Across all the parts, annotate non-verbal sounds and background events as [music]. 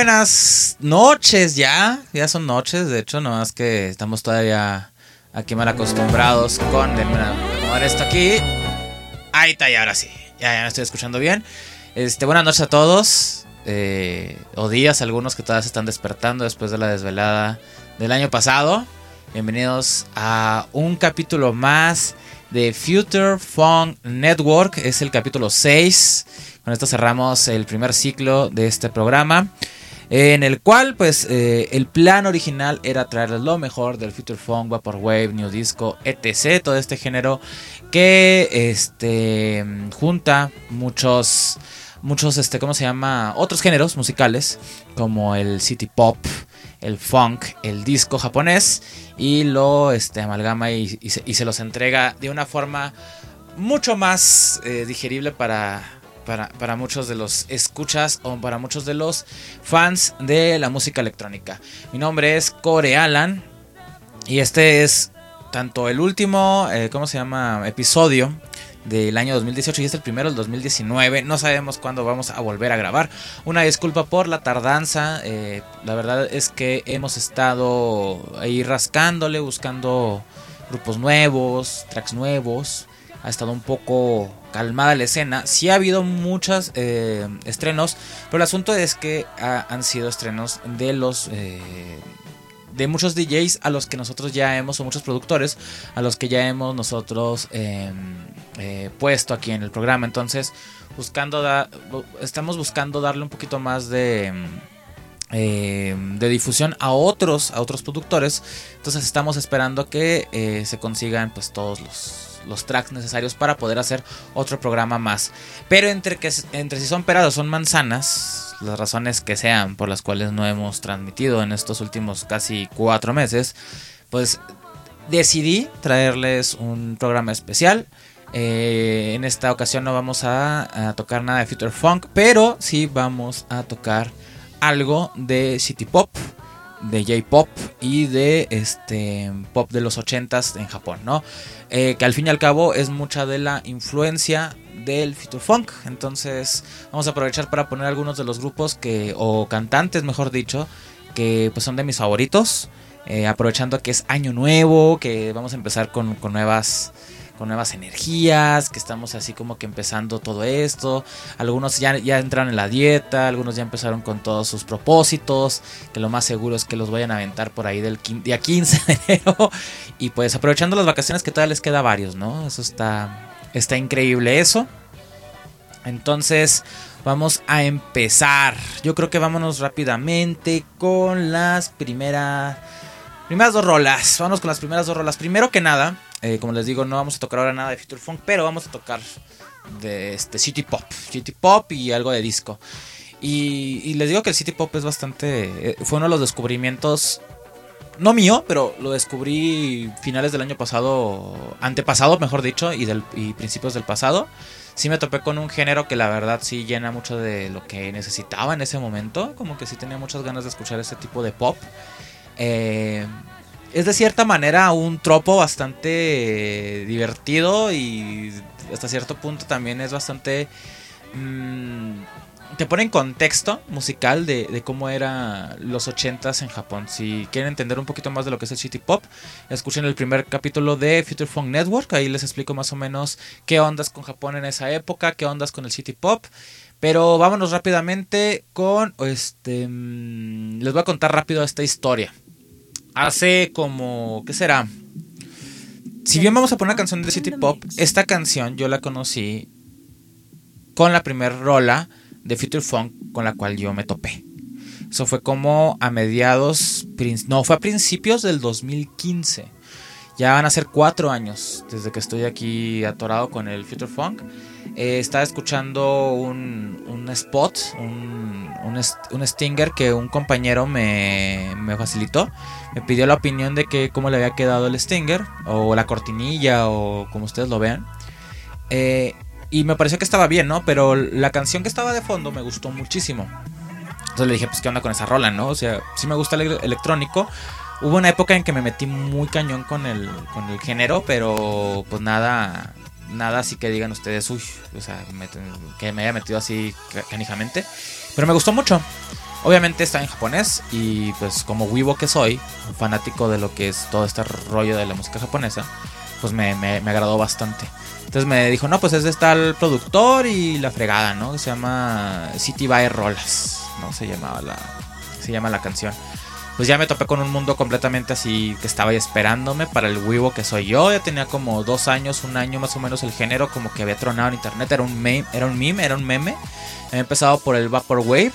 Buenas noches ya. Ya son noches, de hecho, no más que estamos todavía aquí mal acostumbrados con. Déjenme acomodar esto aquí. Ahí está, y ahora sí. Ya, ya me estoy escuchando bien. Este, buenas noches a todos. eh, o días, algunos que todavía se están despertando después de la desvelada del año pasado. Bienvenidos a un capítulo más de Future Funk Network. Es el capítulo 6. Con esto cerramos el primer ciclo de este programa. En el cual, pues, eh, el plan original era traerles lo mejor del Future Funk, Vaporwave, New Disco, etc. Todo este género que este, junta muchos, muchos, este, ¿cómo se llama? Otros géneros musicales, como el city pop, el funk, el disco japonés, y lo este, amalgama y, y se, y se los entrega de una forma mucho más eh, digerible para, para, muchos de los escuchas o para muchos de los fans de la música electrónica. Mi nombre es Core Alan y este es tanto el último, eh, ¿cómo se llama? Episodio del año 2018 y es el primero del 2019. No sabemos cuándo vamos a volver a grabar. Una disculpa por la tardanza. eh, la verdad es que hemos estado ahí rascándole, buscando grupos nuevos, tracks nuevos. Ha estado un poco calmada la escena. Sí ha habido muchos eh, estrenos, pero el asunto es que ha- han sido estrenos de los... eh, de muchos DJs a los que nosotros ya hemos, o muchos productores, a los que ya hemos nosotros eh, puesto aquí en el programa. Entonces, buscando estamos buscando darle un poquito más de, eh, de difusión a otros, a otros productores. Entonces, estamos esperando que se consigan pues todos los, los tracks necesarios para poder hacer otro programa más. Pero entre, que, entre si son peras o son manzanas, las razones que sean por las cuales no hemos transmitido en estos últimos casi cuatro meses, pues decidí traerles un programa especial. Eh, en esta ocasión no vamos a, a tocar nada de Future Funk, pero sí vamos a tocar algo de City Pop, de J-Pop y de este pop de los 80s en Japón, ¿no? Eh, que al fin y al cabo es mucha de la influencia del Future Funk. Entonces vamos a aprovechar para poner algunos de los grupos que, o cantantes mejor dicho, que pues son de mis favoritos. Eh, aprovechando que es año nuevo, que vamos a empezar con, con nuevas con nuevas energías, que estamos así como que empezando todo esto. Algunos ya, ya en la dieta, algunos ya empezaron con todos sus propósitos, que lo más seguro es que los vayan a aventar por ahí del día 15 de enero. Y pues aprovechando las vacaciones que todavía les queda varios, ¿no? Eso está, está increíble eso. Entonces vamos a empezar. Yo creo que vámonos rápidamente con las primeras... Primeras dos rolas. Vamos con las primeras dos rolas. Primero que nada, eh, como les digo, no vamos a tocar ahora nada de Future Funk, pero vamos a tocar de este City Pop. City Pop y algo de disco. Y, les digo que el City Pop es bastante. eh, fue uno de los descubrimientos. No mío, pero lo descubrí finales del año pasado. Antepasado, mejor dicho, y, del, y principios del pasado. Sí me topé con un género que la verdad sí llena mucho de lo que necesitaba en ese momento. Como que sí tenía muchas ganas de escuchar ese tipo de pop. Eh, es de cierta manera un tropo bastante eh, divertido y hasta cierto punto también es bastante... mm, te pone en contexto musical de, cómo era los 80s en Japón. Si quieren entender un poquito más de lo que es el City Pop, escuchen el primer capítulo de Future Funk Network. Ahí les explico más o menos qué ondas con Japón en esa época, qué ondas con el City Pop. Pero vámonos rápidamente con este. mm, les voy a contar rápido esta historia. Hace como. ¿Qué será? Si bien vamos a poner una canción de City Pop, esta canción yo la conocí con la primera rola de Future Funk con la cual yo me topé. Eso fue como a mediados, no, fue a principios del 2015. Ya van a ser cuatro años desde que estoy aquí atorado con el Future Funk. eh, estaba escuchando un, un spot, un, un, un, stinger que un compañero me, me, facilitó. Me pidió la opinión de que cómo le había quedado el stinger, o la cortinilla, o como ustedes lo vean. Eh, y me pareció que estaba bien, ¿no? Pero la canción que estaba de fondo me gustó muchísimo. Entonces le dije, pues, ¿qué onda con esa rola, no? O sea, sí me gusta el electrónico. Hubo una época en que me metí muy cañón con el, con el género, pero pues nada, nada así que digan ustedes, uy, o sea, que me haya metido así canijamente. Pero me gustó mucho. Obviamente está en japonés y pues como Weibo que soy, un fanático de lo que es todo este rollo de la música japonesa, pues me, me, agradó bastante. Entonces me dijo, no, pues es de tal productor y la fregada, ¿no? Se llama City by Rolas, ¿no? Se llamaba la, se llama la canción pues ya me topé con un mundo completamente así que estaba ahí esperándome para el Weibo que soy yo. Ya tenía como dos años, un año más o menos el género como que había tronado en internet. Era un meme, era un meme, era un meme. Había empezado por el Vaporwave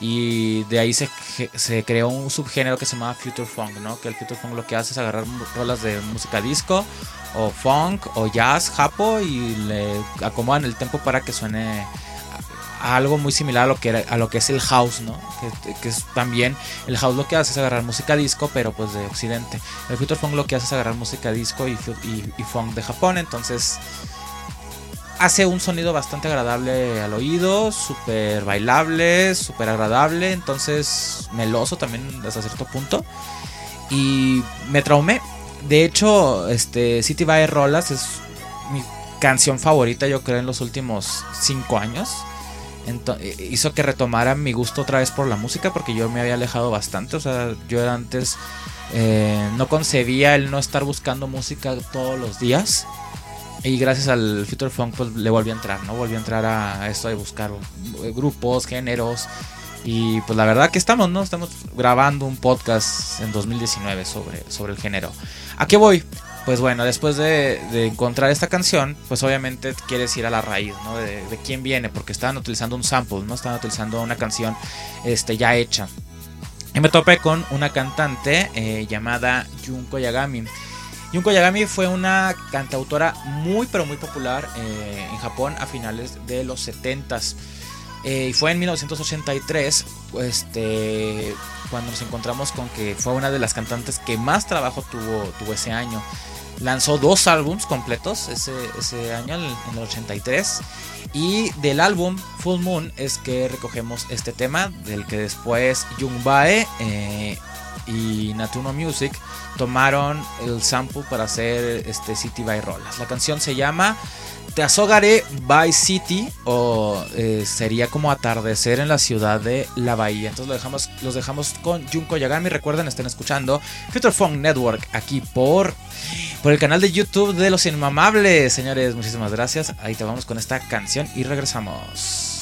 y de ahí se, se, creó un subgénero que se llamaba Future Funk, ¿no? Que el Future Funk lo que hace es agarrar rolas de música disco o funk o jazz, japo y le acomodan el tempo para que suene algo muy similar a lo que, a lo que es el house, ¿no? Que, es también, el house lo que hace es agarrar música disco, pero pues de occidente. El future funk lo que hace es agarrar música disco y, funk de Japón, entonces hace un sonido bastante agradable al oído, súper bailable, súper agradable, entonces meloso también hasta cierto punto. Y me traumé. De hecho, este City by Rolas es mi canción favorita, yo creo, en los últimos 5 años. Eh, hizo que retomara mi gusto otra vez por la música porque yo me había alejado bastante. O sea, yo antes eh, no concebía el no estar buscando música todos los días. Y gracias al Future Funk pues le volví a entrar, ¿no? Volví a entrar a esto de buscar eh, grupos, géneros. Y pues la verdad que estamos, ¿no? Estamos grabando un podcast en 2019 sobre, sobre el género. ¿A qué voy? pues bueno, después de, encontrar esta canción, pues obviamente quieres ir a la raíz, ¿no? De, quién viene, porque estaban utilizando un sample, ¿no? Estaban utilizando una canción este, ya hecha. Y me topé con una cantante eh, llamada Junko Yagami. Junko Yagami fue una cantautora muy pero muy popular eh, en Japón a finales de los 70s. Eh, y fue en 1983 este, cuando nos encontramos con que fue una de las cantantes que más trabajo tuvo, tuvo ese año lanzó dos álbums completos ese, ese año, en el 83. Y del álbum Full Moon es que recogemos este tema, del que después Jungbae eh, y Natuno Music tomaron el sample para hacer este City by Rolas. La canción se llama Te Azogare by City o eh, sería como atardecer en la ciudad de la bahía. Entonces los dejamos con Junko Yagami. Recuerden, estén escuchando Future Funk Network aquí por por el canal de YouTube de Los Inmamables. Señores, muchísimas gracias. Ahí te vamos con esta canción y regresamos.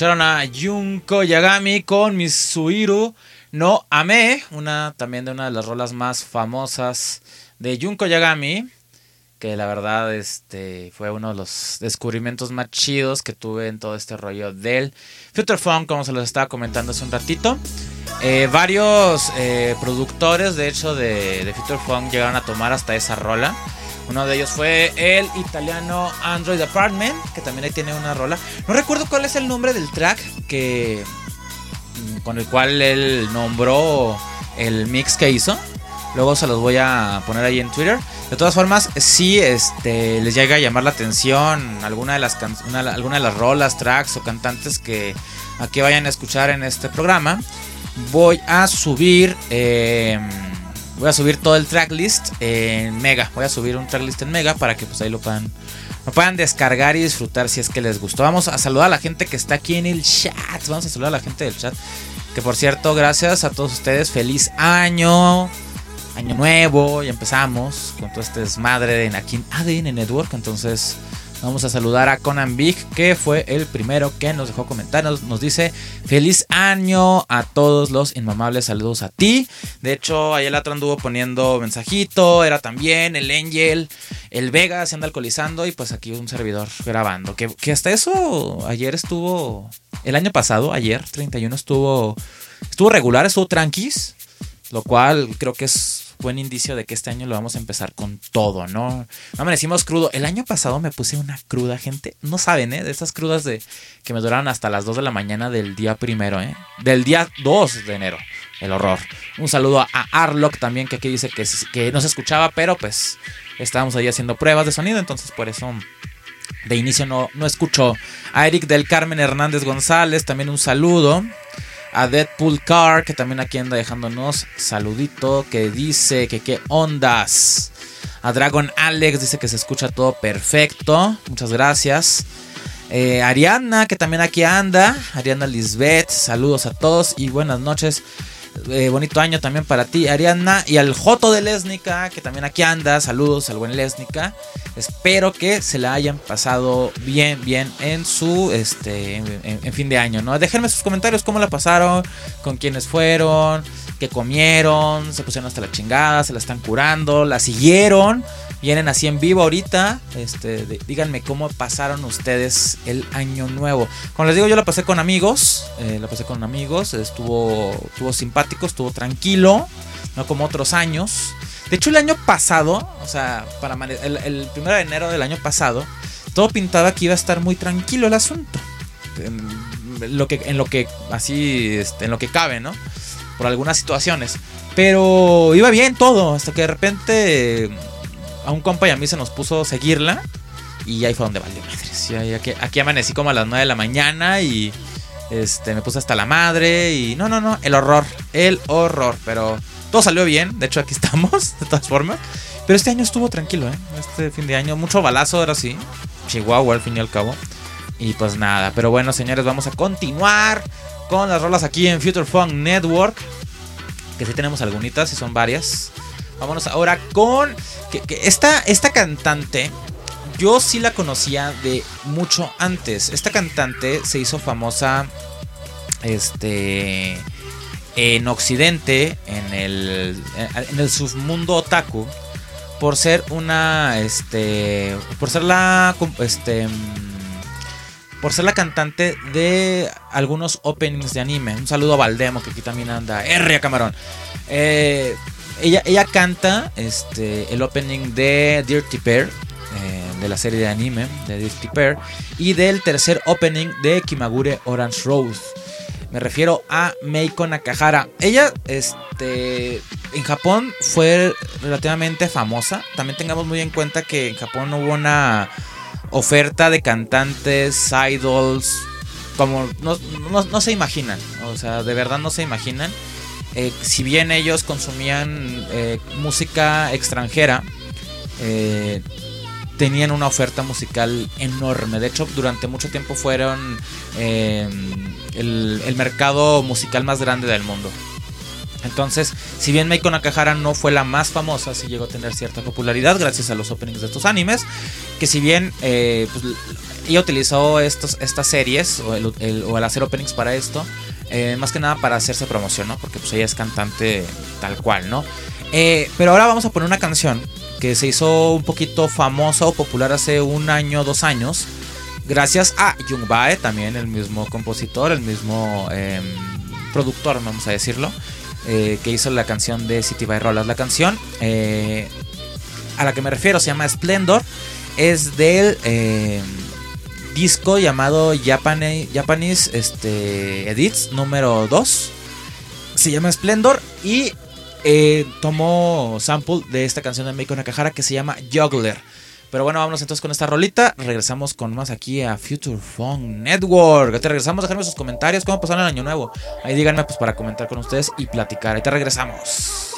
Escucharon a Junko Yagami con Misuiru no Ame, una también de una de las rolas más famosas de Junko Yagami, que la verdad este fue uno de los descubrimientos más chidos que tuve en todo este rollo del Future Funk, como se los estaba comentando hace un ratito. Eh, varios eh, productores, de hecho, de, de Future Funk llegaron a tomar hasta esa rola. Uno de ellos fue el italiano Android Apartment, que también ahí tiene una rola. No recuerdo cuál es el nombre del track que mm, con el cual él nombró el mix que hizo. Luego se los voy a poner ahí en Twitter. De todas formas, si este, les llega a llamar la atención alguna de las can- de las rolas, tracks o cantantes que aquí vayan a escuchar en este programa, voy a subir eh, voy a subir todo el tracklist en Mega. Voy a subir un tracklist en Mega para que pues ahí lo puedan lo puedan descargar y disfrutar si es que les gustó. Vamos a saludar a la gente que está aquí en el chat. Vamos a saludar a la gente del chat. Que por cierto, gracias a todos ustedes. Feliz año. Año nuevo. Ya empezamos con todo este desmadre de aquí en ADN Network. Entonces vamos a saludar a Conan Big. Que fue el primero que nos dejó comentar. Nos, dice feliz año a todos los inmamables. Saludos a ti. De hecho, ayer el otro anduvo poniendo mensajito. Era también el Angel. El Vega se anda alcoholizando. Y pues aquí un servidor grabando. Que, que hasta eso ayer estuvo. El año pasado, ayer, 31, estuvo. Estuvo regular, estuvo tranquis. Lo cual creo que es buen indicio de que este año lo vamos a empezar con todo, ¿no? No amanecimos crudo. El año pasado me puse una cruda, gente. No saben, ¿eh? De esas crudas de que me duraron hasta las 2 de la mañana del día primero, ¿eh? Del día 2 de enero. El horror. Un saludo a Arlock también, que aquí dice que, que no se escuchaba, pero pues estábamos ahí haciendo pruebas de sonido, entonces por eso de inicio no, no escuchó. A Eric del Carmen Hernández González, también un saludo. A Deadpool Car, que también aquí anda dejándonos saludito, que dice que qué ondas. A Dragon Alex dice que se escucha todo perfecto. Muchas gracias. Eh, Ariana, que también aquí anda. Ariana Lisbeth, saludos a todos y buenas noches. Eh, bonito año también para ti, Ariana. Y al Joto de Lesnica, que también aquí anda. Saludos al buen Lesnica. Espero que se la hayan pasado bien, bien en su este en, fin de año, ¿no? Déjenme sus comentarios cómo la pasaron, con quiénes fueron, qué comieron, se pusieron hasta la chingada, se la están curando, la siguieron vienen así en vivo ahorita. Este, díganme cómo pasaron ustedes el año nuevo. Como les digo, yo la pasé con amigos. Eh, la pasé con amigos. Estuvo, estuvo simpático, estuvo tranquilo. No como otros años. De hecho, el año pasado, o sea, para el, el primero de enero del año pasado, todo pintaba que iba a estar muy tranquilo el asunto. En lo que, en lo que así, este, en lo que cabe, ¿no? Por algunas situaciones. Pero iba bien todo, hasta que de repente a un compa y a mí se nos puso seguirla. Y ahí fue donde valió madres. aquí, amanecí como a las 9 de la mañana y este, me puse hasta la madre. Y no, no, no, el horror, el horror. Pero todo salió bien. De hecho, aquí [laughs] estamos, de todas formas. Pero este año estuvo tranquilo, ¿eh? Este fin de año, mucho balazo ahora sí. Chihuahua al fin y al cabo. Y pues nada, pero bueno, señores, vamos a continuar con las rolas aquí en Future Funk Network. Que sí tenemos algunitas y son varias. Vámonos ahora con. Que, esta, esta cantante. Yo sí la conocía de mucho antes. Esta cantante se hizo famosa. Este. En Occidente. En el. En el submundo otaku. Por ser una. Este. Por ser la. Este por ser la cantante de algunos openings de anime. Un saludo a Valdemo, que aquí también anda. R Camarón. Eh, ella, ella canta este, el opening de Dirty Pair, eh, de la serie de anime de Dirty Pair, y del tercer opening de Kimagure Orange Rose. Me refiero a Meiko Nakahara. Ella, este, en Japón fue relativamente famosa. También tengamos muy en cuenta que en Japón hubo una oferta de cantantes, idols, como no, no se imaginan. O sea, de verdad no se imaginan. Eh, si bien ellos consumían eh, música extranjera, eh, tenían una oferta musical enorme. De hecho, durante mucho tiempo fueron el, mercado musical más grande del mundo. Entonces, si bien Meiko Nakahara no fue la más famosa, sí llegó a tener cierta popularidad gracias a los openings de estos animes. Que si bien pues, ella utilizó estas series o o el hacer openings para esto, eh, más que nada para hacerse promoción, ¿no? Porque pues ella es cantante tal cual, ¿no? Eh, pero ahora vamos a poner una canción que se hizo un poquito famosa o popular hace un año, dos años. Gracias a Jung Bae, también el mismo compositor, el mismo em, productor, vamos a decirlo, eh, que hizo la canción de City by Rollers. La canción a la que me refiero se llama Splendor. Es del em, disco llamado Japanese, este, Edits número 2. Se llama Splendor y eh, tomó sample de esta canción de Meiko Nakahara que se llama Juggler. Pero bueno, vámonos entonces con esta rolita. Regresamos con más aquí a Future Phone Network. Te regresamos, dejarme sus comentarios. ¿Cómo pasaron el año nuevo? Ahí díganme pues para comentar con ustedes y platicar. Ahí te regresamos.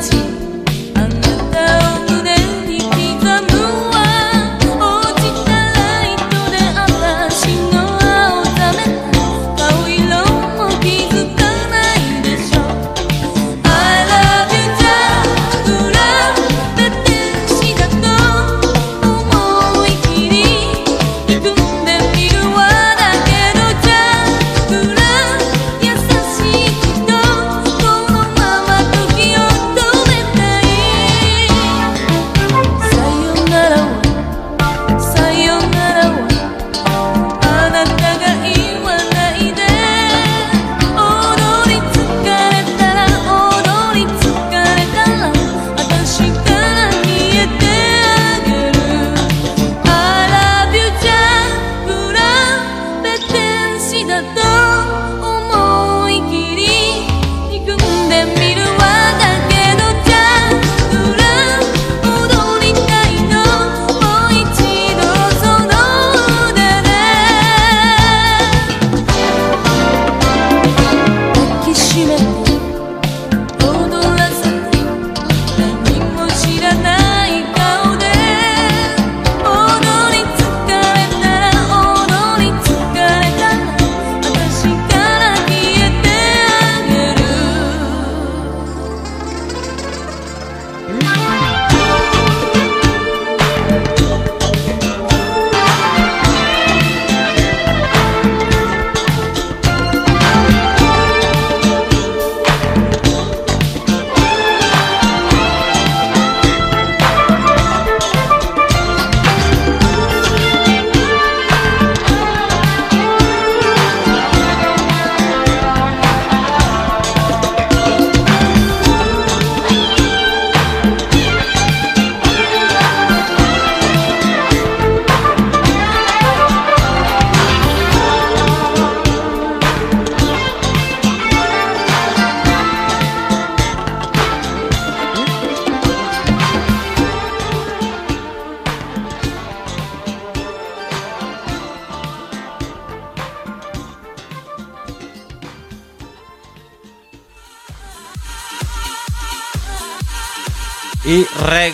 Tea.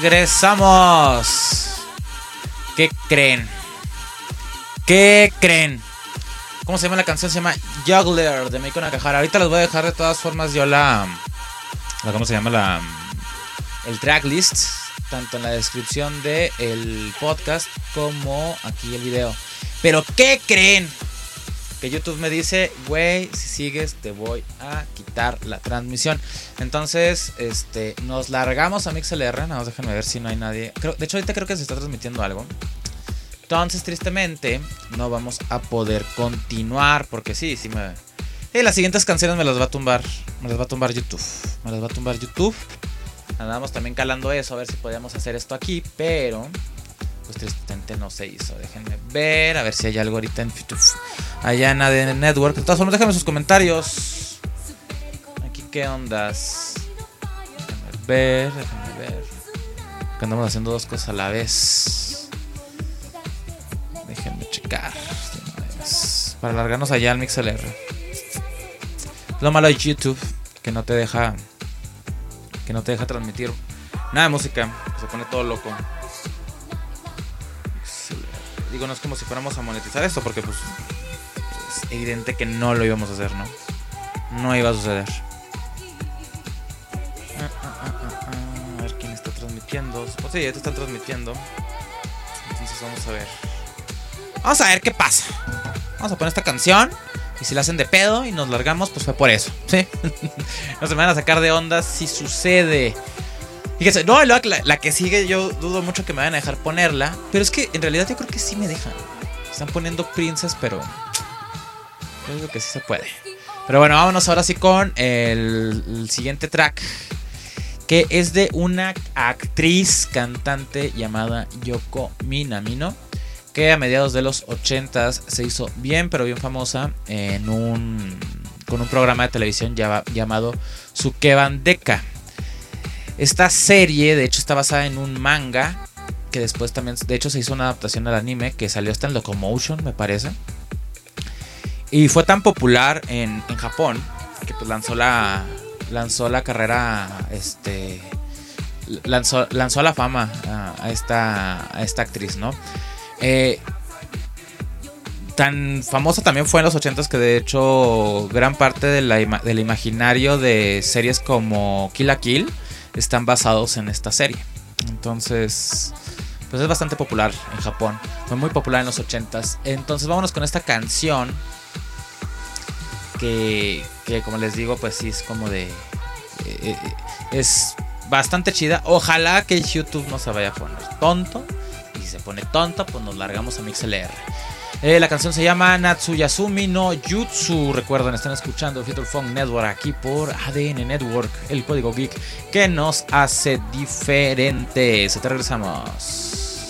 Regresamos. ¿Qué creen? ¿Qué creen? ¿Cómo se llama la canción? Se llama Juggler de Meiko Nakahara. Ahorita les voy a dejar de todas formas yo la, ¿cómo se llama? La el tracklist tanto en la descripción del el podcast como aquí el video. Pero ¿qué creen? Que YouTube me dice, güey, si sigues te voy la transmisión. Entonces, este, nos largamos a MixLR. Nada más déjenme ver si no hay nadie. de hecho, ahorita creo que se está transmitiendo algo. Entonces, tristemente, no vamos a poder continuar. Porque sí, sí me. Y las siguientes canciones me las va a tumbar. Me las va a tumbar YouTube. Me las va a tumbar YouTube. Andábamos también calando eso, a ver si podíamos hacer esto aquí, pero pues tristemente no se hizo. Déjenme ver, a ver si hay algo ahorita en YouTube. Allá en ADN Network. De todas formas, déjenme sus comentarios. ¿Qué ondas? Déjenme ver, déjenme ver. Que andamos haciendo dos cosas a la vez. Déjenme checar. Para alargarnos allá al MixLR. Lo malo de YouTube, que no te deja que no te deja transmitir nada de música, se pone todo loco. Digo, no es como si fuéramos a monetizar esto, porque pues es evidente que no lo íbamos a hacer, ¿no? No iba a suceder. O sea, ya te están transmitiendo. Entonces vamos a ver. Vamos a ver qué pasa. Vamos a poner esta canción. Y si la hacen de pedo y nos largamos, pues fue por eso. [laughs] no se me van a sacar de ondas si sucede. No, la, la, que sigue yo dudo mucho que me vayan a dejar ponerla. Pero es que en realidad yo creo que sí me dejan. Están poniendo Princess, pero... Digo que sí se puede. Pero bueno, vámonos ahora sí con el siguiente track. Que es de una actriz cantante llamada Yoko Minamino que a mediados de los 80 se hizo bien, pero bien famosa en un, con un programa de televisión llamado Sukeban Deka. Esta serie, de hecho, está basada en un manga que después también, de hecho, se hizo una adaptación al anime que salió hasta en Locomotion, me parece. Y fue tan popular en, Japón que pues lanzó la, lanzó la carrera, este, lanzó, lanzó a la fama a, esta, a esta actriz, ¿no? Eh, tan famosa también fue en los 80s que de hecho gran parte del imaginario de series como Kill la Kill están basados en esta serie. Entonces, pues es bastante popular en Japón. Fue muy popular en los 80s. Entonces vámonos con esta canción que, como les digo, pues sí es como de... Eh, eh, es bastante chida. Ojalá que YouTube no se vaya a poner tonto si se pone tonta, pues nos largamos a MixLR. Eh, la canción se llama Natsuyasumi no Jutsu. Recuerden, están escuchando Future Funk Network aquí por ADN Network, el código geek que nos hace diferentes. Te regresamos.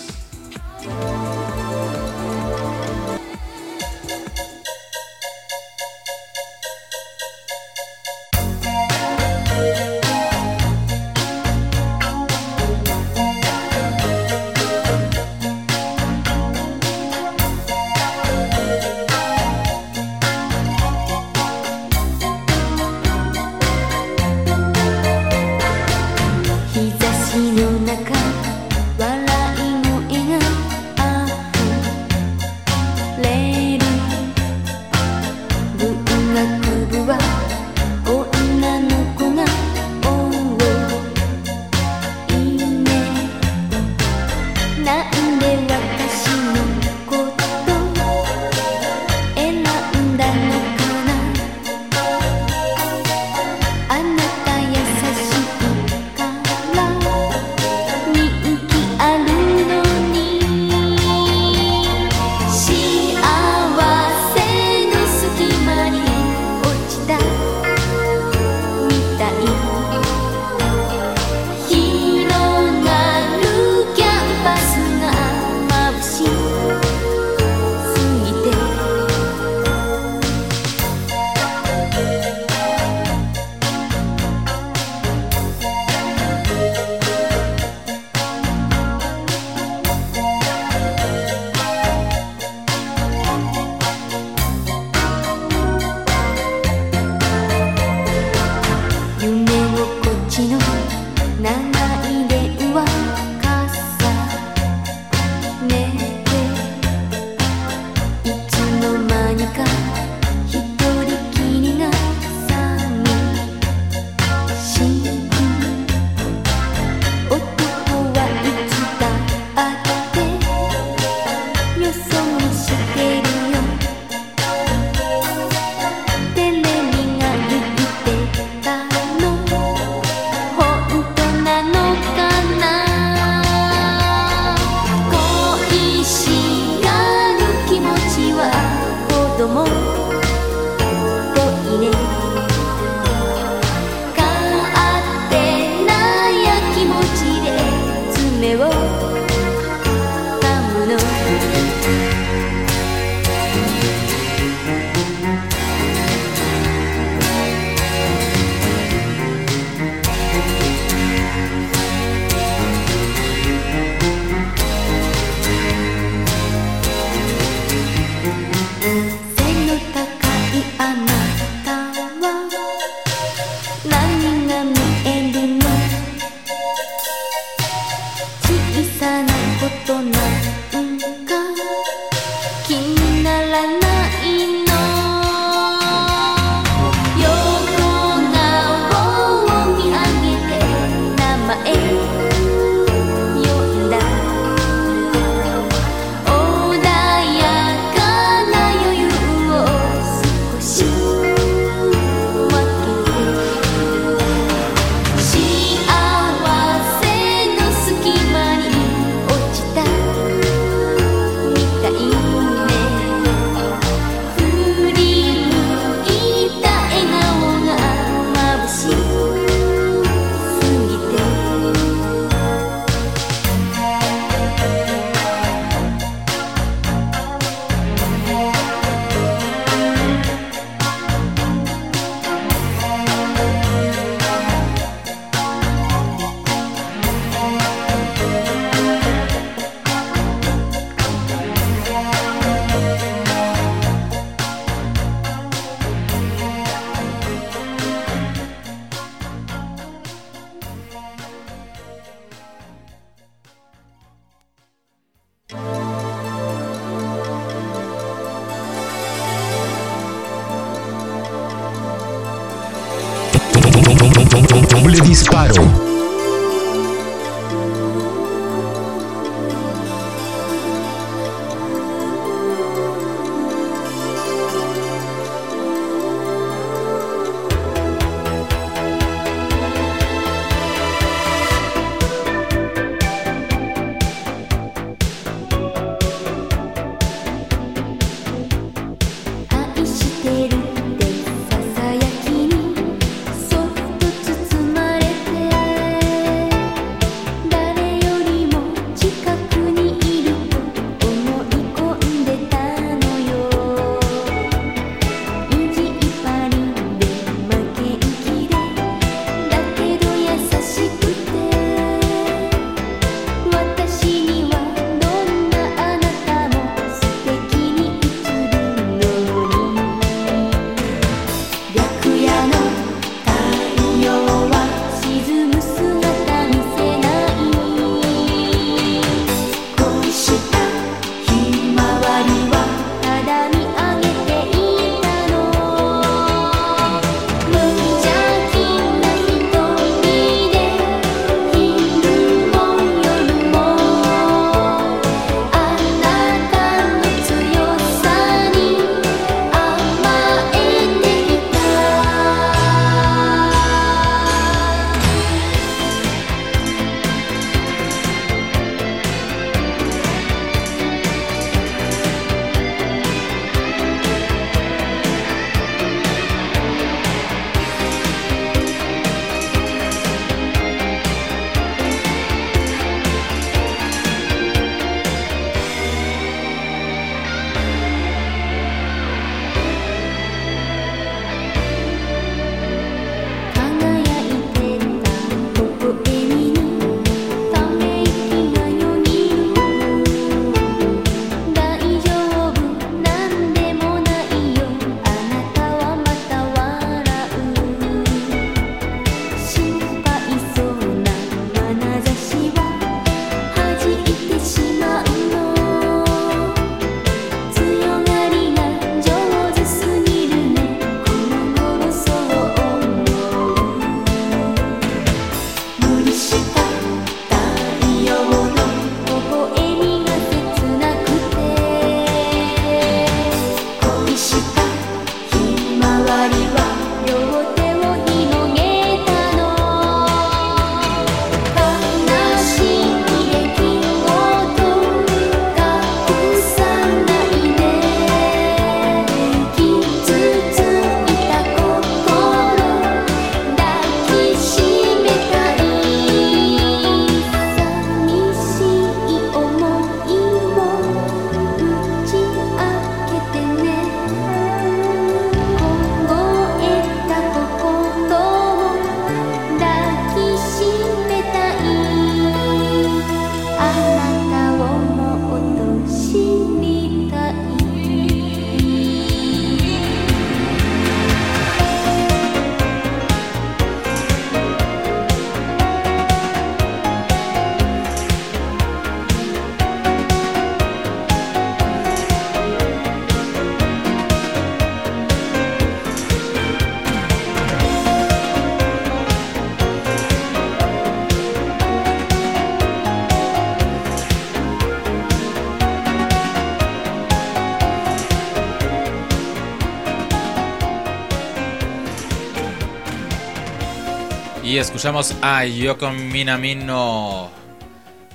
Y escuchamos a Yoko Minamino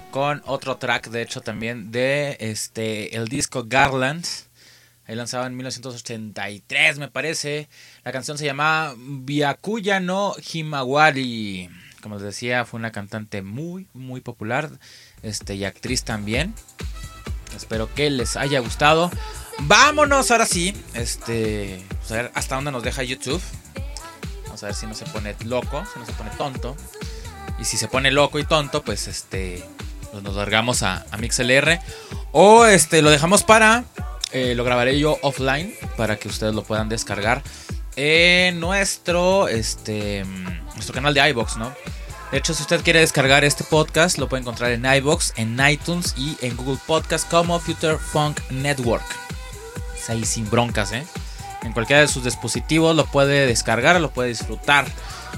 con otro track, de hecho, también de este el disco Garland. Ahí lanzado en 1983, me parece. La canción se llama Byakuya no Himawari. Como les decía, fue una cantante muy, muy popular. Este, y actriz también. Espero que les haya gustado. Vámonos ahora sí. Este. a ver hasta dónde nos deja YouTube. A ver si no se pone loco, si no se pone tonto. Y si se pone loco y tonto, pues este. Pues nos largamos a, a MixLR. O este lo dejamos para. Eh, lo grabaré yo offline. Para que ustedes lo puedan descargar. En nuestro. Este. Nuestro canal de iBox, ¿no? De hecho, si usted quiere descargar este podcast, lo puede encontrar en iBox, en iTunes y en Google Podcast como Future Funk Network. Es ahí sin broncas, ¿eh? En cualquiera de sus dispositivos lo puede descargar, lo puede disfrutar.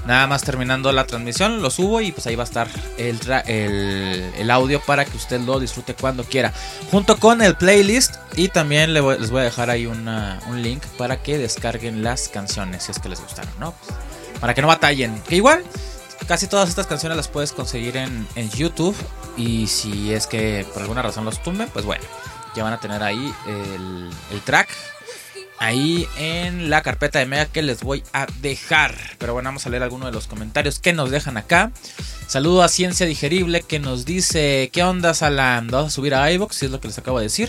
Nada más terminando la transmisión, lo subo y pues ahí va a estar el, el, audio para que usted lo disfrute cuando quiera. Junto con el playlist y también les voy a dejar ahí un link para que descarguen las canciones si es que les gustaron, ¿no? para que no batallen. Que igual Casi todas estas canciones las puedes conseguir en, YouTube. Y si es que por alguna razón los tumben, pues bueno, ya van a tener ahí el, track. Ahí en la carpeta de Mega que les voy a dejar. Pero bueno, vamos a leer algunos de los comentarios que nos dejan acá. Saludo a Ciencia Digerible que nos dice: ¿Qué onda, Salam? Vamos a subir a iBox, si es lo que les acabo de decir.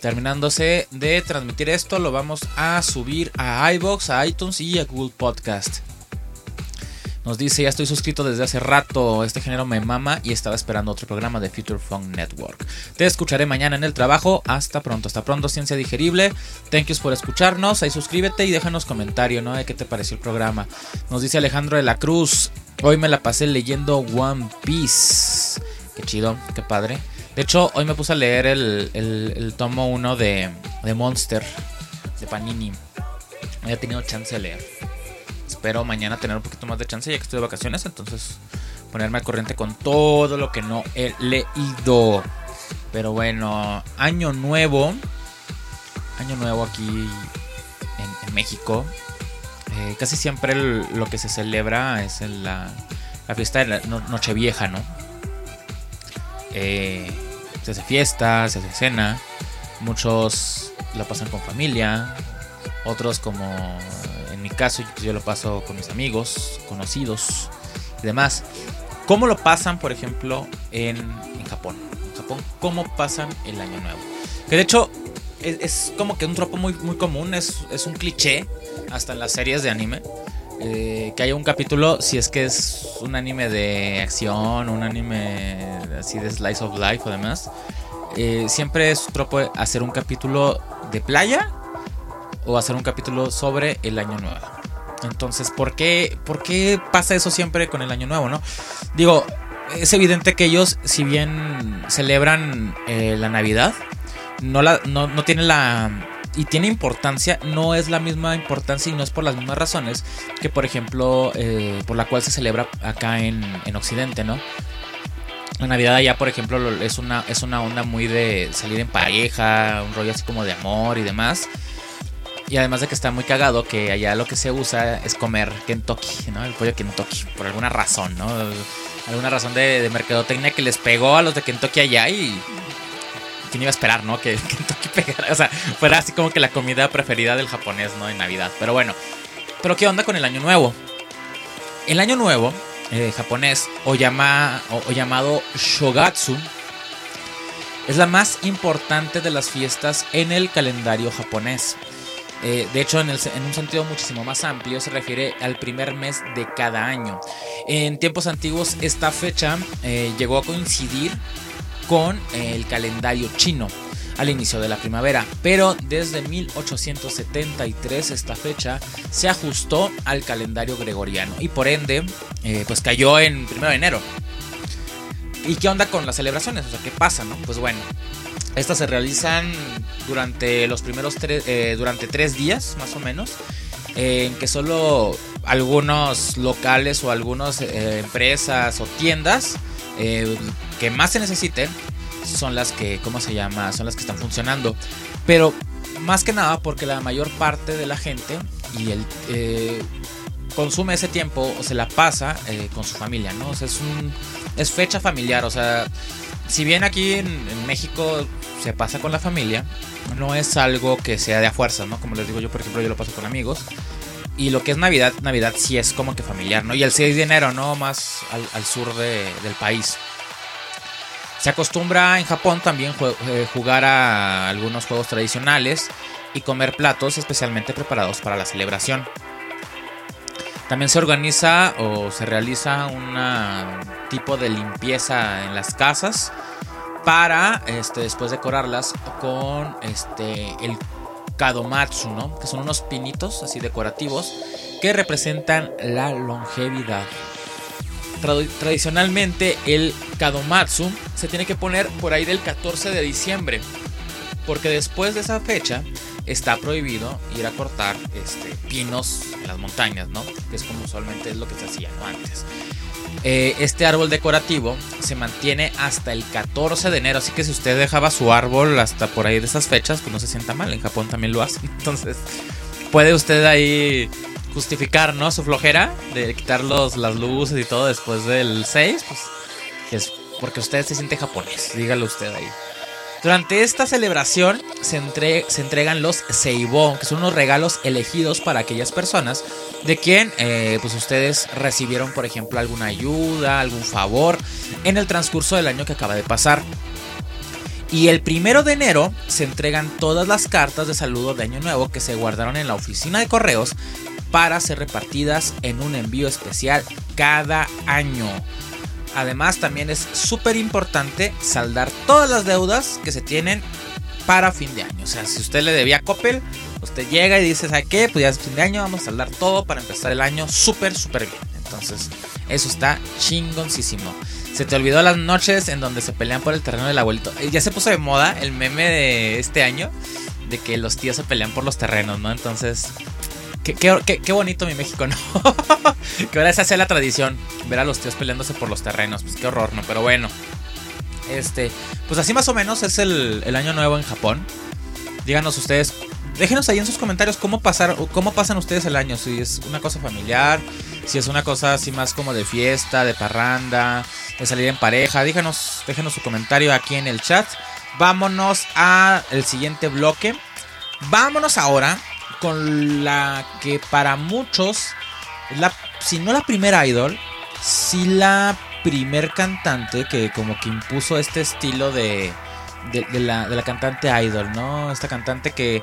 Terminándose de transmitir esto, lo vamos a subir a iBox, a iTunes y a Google Podcast. Nos dice, ya estoy suscrito desde hace rato, este género me mama y estaba esperando otro programa de Future Funk Network. Te escucharé mañana en el trabajo, hasta pronto, hasta pronto, Ciencia Digerible. Thank yous por escucharnos, ahí suscríbete y déjanos comentario, ¿no? De qué te pareció el programa. Nos dice Alejandro de la Cruz, hoy me la pasé leyendo One Piece. Qué chido, qué padre. De hecho, hoy me puse a leer el, tomo 1 de, de Monster, de Panini. No había tenido chance de leer espero mañana tener un poquito más de chance ya que estoy de vacaciones. Entonces ponerme al corriente con todo lo que no he leído. Pero bueno, año nuevo. Año nuevo aquí en, México. Eh, casi siempre lo que se celebra es la, la, fiesta de la Nochevieja, ¿no? Eh, se hace fiesta, se hace cena. Muchos la pasan con familia. Otros como mi caso, yo lo paso con mis amigos, conocidos y demás. ¿Cómo lo pasan, por ejemplo, en, Japón? En Japón, ¿cómo pasan el año nuevo? Que de hecho es, como que un tropo muy, muy común, es, un cliché, hasta en las series de anime. Eh, que haya un capítulo, si es que es un anime de acción, un anime así de slice of life o demás, eh, siempre es tropo hacer un capítulo de playa o hacer un capítulo sobre el año nuevo. Entonces, ¿por qué, ¿por qué pasa eso siempre con el año nuevo, no? Digo, es evidente que ellos, si bien celebran eh, la Navidad, no, la, no, no tiene la... Y tiene importancia, no es la misma importancia y no es por las mismas razones que, por ejemplo, eh, por la cual se celebra acá en, en Occidente, ¿no? La Navidad allá, por ejemplo, es una, es una onda muy de salir en pareja, un rollo así como de amor y demás. Y además de que está muy cagado que allá lo que se usa es comer Kentucky, ¿no? El pollo Kentucky, por alguna razón, ¿no? Alguna razón de, mercadotecnia que les pegó a los de Kentucky allá y... ¿Quién iba a esperar, no? Que [laughs] Kentucky pegara, o sea, fuera así como que la comida preferida del japonés, ¿no? En Navidad. Pero bueno, pero ¿qué onda con el Año Nuevo? El Año Nuevo eh, japonés, o, llama, o llamado Shogatsu, es la más importante de las fiestas en el calendario japonés. Eh, de hecho, en, un sentido muchísimo más amplio, se refiere al primer mes de cada año. En tiempos antiguos, esta fecha eh, llegó a coincidir con el calendario chino al inicio de la primavera, pero desde 1873 esta fecha se ajustó al calendario gregoriano y por ende eh, pues cayó en 1 de enero. ¿Y qué onda con las celebraciones? O sea, ¿qué pasa, no? Pues bueno, estas se realizan durante los primeros tres, eh, durante tres días más o menos, en que solo algunos locales o algunas eh, empresas o tiendas eh, que más se necesiten son las que, ¿cómo se llama? Son las que están funcionando. Pero más que nada porque la mayor parte de la gente y el consume ese tiempo o se la pasa eh, con su familia, ¿no? O sea, es, un, es fecha familiar, o sea, si bien aquí en, México se pasa con la familia, no es algo que sea de a fuerza, ¿no? Como les digo yo, por ejemplo, yo lo paso con amigos. Y lo que es Navidad, Navidad sí es como que familiar, ¿no? Y el 6 de enero, ¿no? Más al, al sur de, del país. Se acostumbra en Japón también eh, jugar a algunos juegos tradicionales y comer platos especialmente preparados para la celebración. También se organiza o se realiza un tipo de limpieza en las casas para este, después decorarlas con este, el kadomatsu, ¿no? que son unos pinitos así decorativos que representan la longevidad. tradicionalmente el kadomatsu se tiene que poner por ahí del 14 de diciembre, porque después de esa fecha está prohibido ir a cortar este, pinos en las montañas, ¿no? Que es como usualmente es lo que se hacía antes. Eh, este árbol decorativo se mantiene hasta el 14 de enero, así que si usted dejaba su árbol hasta por ahí de esas fechas, pues no se sienta mal, en Japón también lo hacen. [laughs] Entonces, puede usted ahí justificar, ¿no? Su flojera de quitar los, las luces y todo después del 6, pues es porque usted se siente japonés, dígalo usted ahí. Durante esta celebración se, entregan los Seibon, que son unos regalos elegidos para aquellas personas de quien eh, pues ustedes recibieron, por ejemplo, alguna ayuda, algún favor en el transcurso del año que acaba de pasar. Y el primero de enero se entregan todas las cartas de saludo de Año Nuevo que se guardaron en la oficina de correos para ser repartidas en un envío especial cada año. Además, también es súper importante saldar todas las deudas que se tienen para fin de año. O sea, si usted le debía a Coppel, usted llega y dice, ¿sabe qué? Pues ya es fin de año, vamos a saldar todo para empezar el año súper, súper bien. Entonces, eso está chingoncísimo. Se te olvidó las noches en donde se pelean por el terreno del abuelito. Eh, ya se puso de moda el meme de este año de que los tíos se pelean por los terrenos, ¿no? Entonces, Qué, bonito mi México, ¿no? [laughs] que ahora se hace la tradición, ver a los tíos peleándose por los terrenos. Pues qué horror, ¿no? Pero bueno. Este, pues así más o menos es el, año nuevo en Japón. Díganos ustedes, déjenos ahí en sus comentarios cómo, pasar, cómo pasan ustedes el año. Si es una cosa familiar, si es una cosa así más como de fiesta, de parranda, de salir en pareja. Díganos, déjenos su comentario aquí en el chat. Vámonos al siguiente bloque. Vámonos ahora con la que para muchos, la, si no la primera idol, si la primer cantante que como que impuso este estilo de, de, la, de la cantante idol, ¿no? Esta cantante que,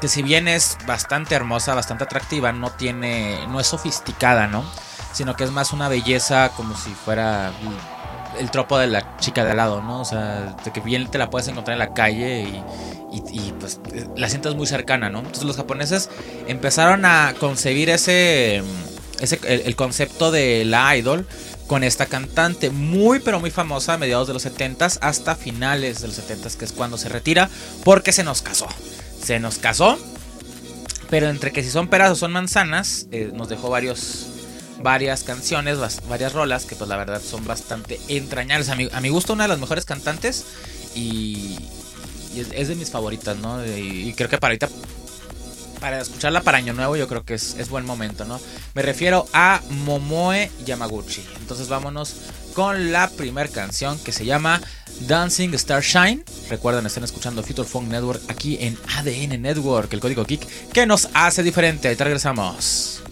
que si bien es bastante hermosa, bastante atractiva, no tiene, no es sofisticada, ¿no? Sino que es más una belleza como si fuera el tropo de la chica de al lado, ¿no? O sea, de que bien te la puedes encontrar en la calle y, pues la sientes muy cercana, ¿no? Entonces los japoneses empezaron a concebir ese, ese el, concepto de la idol con esta cantante muy pero muy famosa a mediados de los 70s hasta finales de los 70s, que es cuando se retira porque se nos casó. Se nos casó, pero entre que si son peras o son manzanas, eh, nos dejó varios varias canciones, varias rolas que pues la verdad son bastante entrañables. A mi, a mi gusto una de las mejores cantantes y, es, de mis favoritas, ¿no? Y, creo que para ahorita, para escucharla para Año Nuevo, yo creo que es, buen momento, ¿no? Me refiero a Momoe Yamaguchi. Entonces vámonos con la primera canción que se llama Dancing Star Shine. Recuerden, están escuchando Future Funk Network aquí en ADN Network, el código Kick que nos hace diferente. Ahorita regresamos.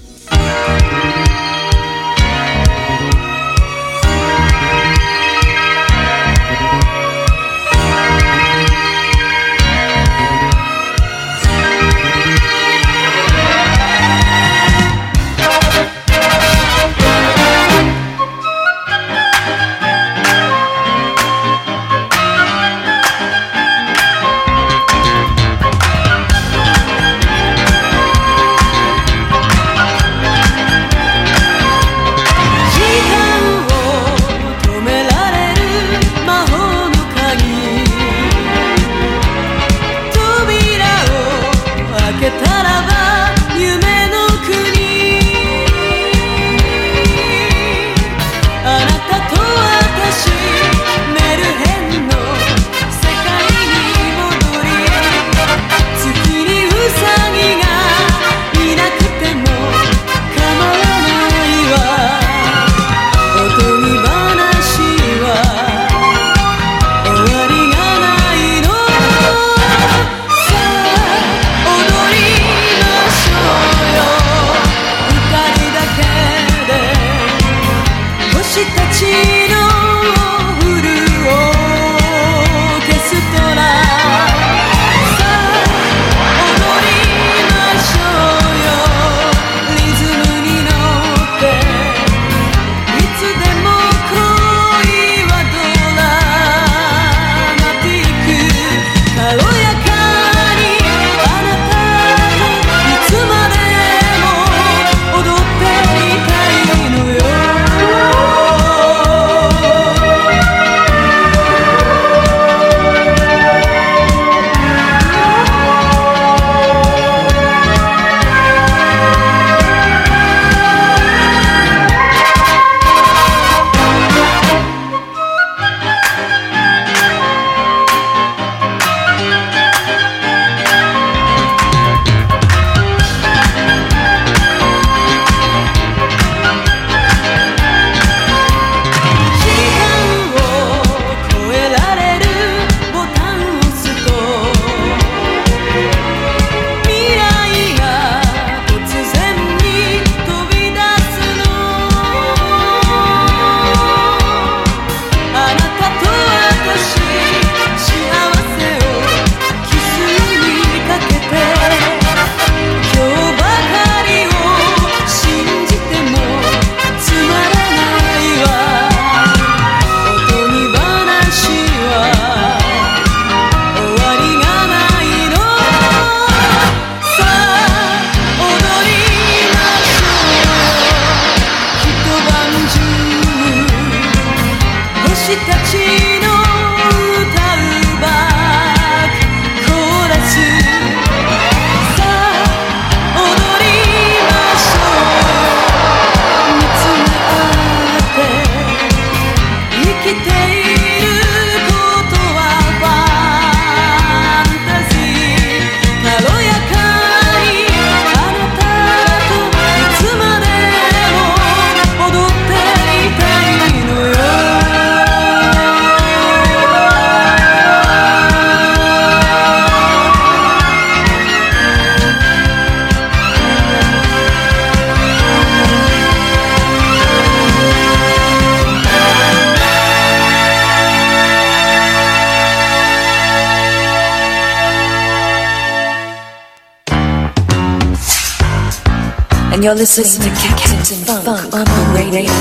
And you're listening to Captain Funk on the radio.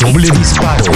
Doble disparo.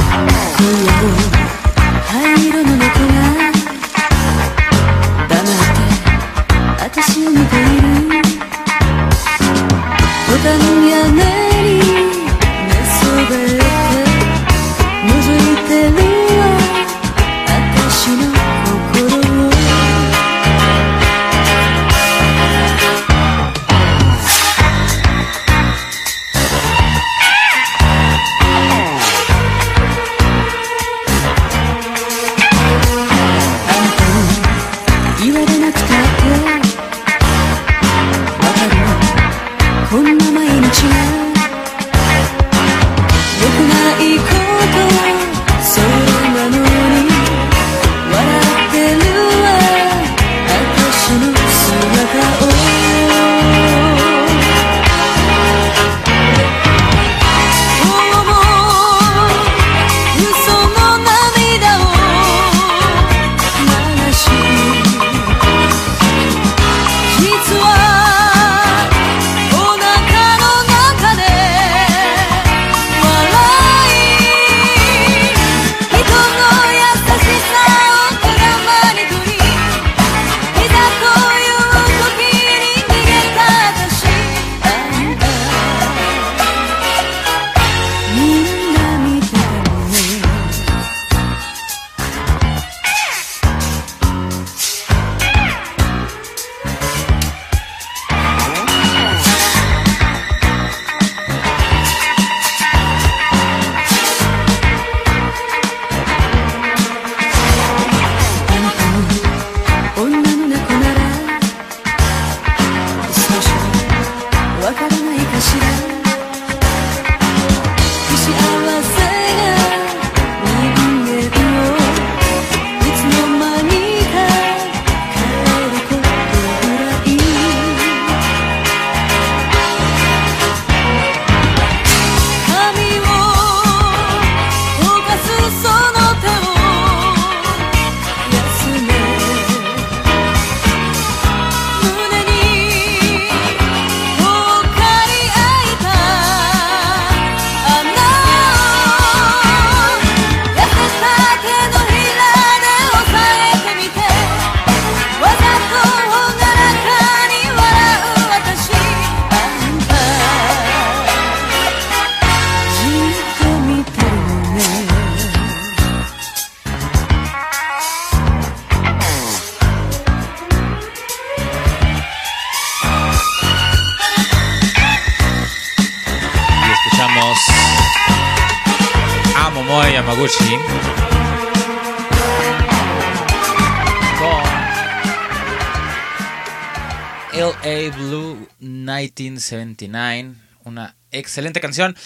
1979, una excelente canción.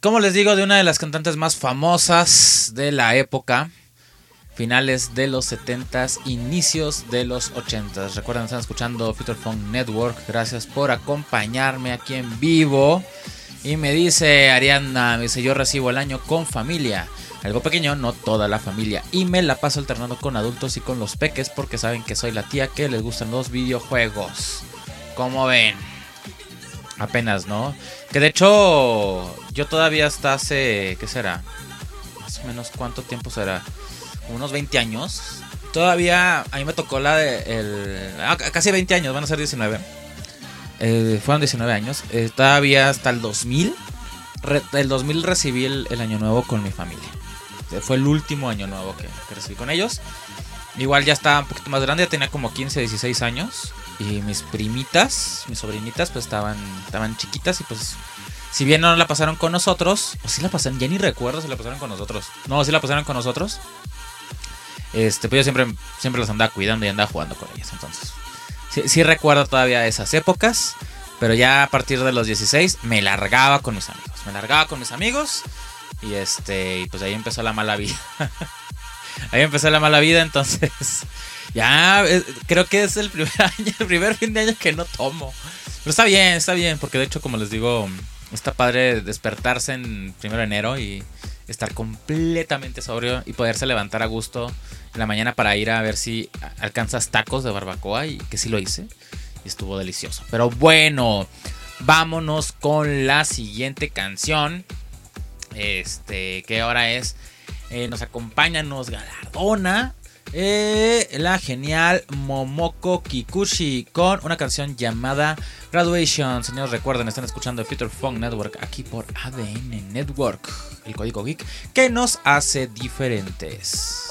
Como les digo, de una de las cantantes más famosas de la época, finales de los 70s, inicios de los 80s. Recuerden, están escuchando Future Funk Network. Gracias por acompañarme aquí en vivo. Y me dice Ariana, me dice, yo recibo el año con familia. Algo pequeño, no toda la familia. Y me la paso alternando con adultos y con los peques porque saben que soy la tía que les gustan los videojuegos. Como ven. Apenas, ¿no? Que de hecho, yo todavía hasta hace, ¿qué será? Más o menos, ¿cuánto tiempo será? Unos 20 años. Todavía a mí me tocó la de... El, ah, casi 20 años, van a ser 19. Eh, fueron 19 años. Eh, todavía hasta el 2000. Re- el 2000 recibí el, año nuevo con mi familia. Eh, Fue el último año nuevo que, que recibí con ellos. Igual ya estaba un poquito más grande, ya tenía como 15, 16 años. Y mis primitas, mis sobrinitas, pues estaban, estaban chiquitas y pues... Si bien no la pasaron con nosotros, o si la pasaron, ya ni recuerdo si la pasaron con nosotros. No, si la pasaron con nosotros. Este, pues yo siempre, siempre las andaba cuidando y andaba jugando con ellas. Entonces, sí, sí recuerdo todavía esas épocas. Pero ya a partir de los 16 me largaba con mis amigos. Me largaba con mis amigos. Y este, y pues ahí empezó la mala vida. [laughs] ahí empezó la mala vida, entonces. Ya, eh, creo que es el primer [laughs] año, el primer fin de año que no tomo. Pero está bien, está bien, porque de hecho, como les digo, está padre despertarse en primero de enero y estar completamente sobrio y poderse levantar a gusto en la mañana para ir a ver si alcanzas tacos de barbacoa y que sí lo hice. y estuvo delicioso. Pero bueno, vámonos con la siguiente canción. Este, que ahora es, eh, nos acompaña, nos galardona eh, la genial Momoko Kikuchi con una canción llamada Graduation. Señores, recuerden, están escuchando Future Funk Network aquí por ADN Network, el código geek que nos hace diferentes.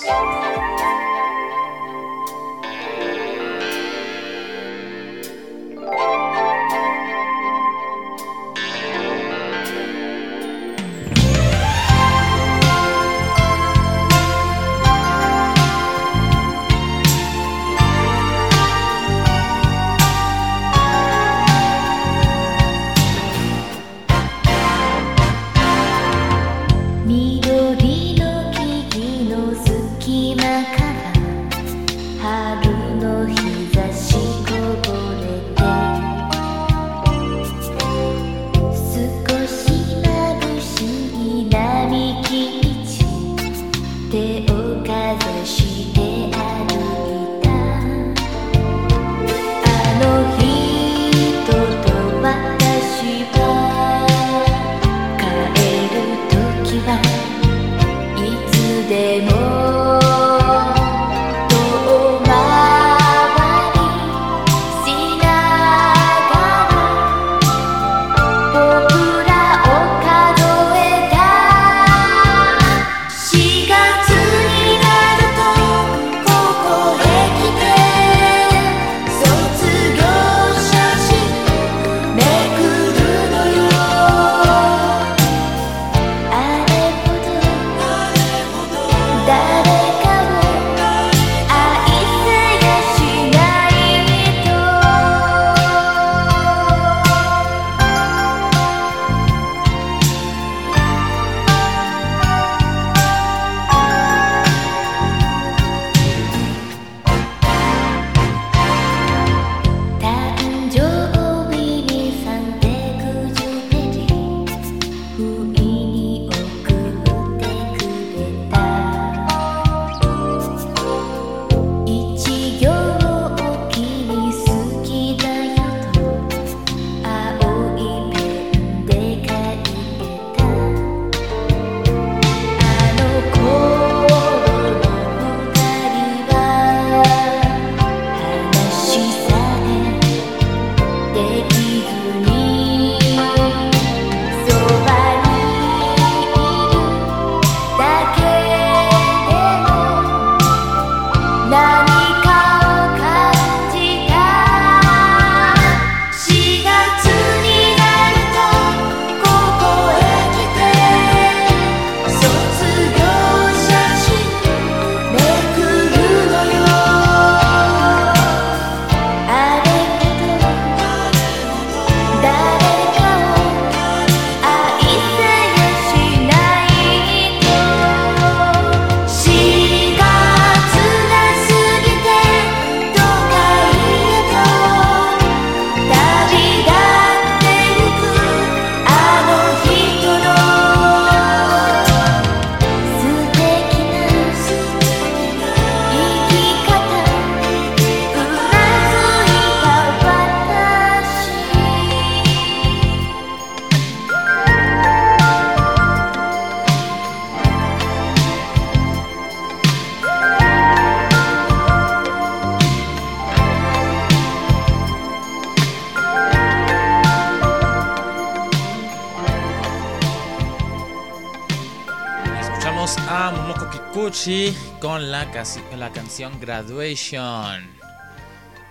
Con la, la canción Graduation.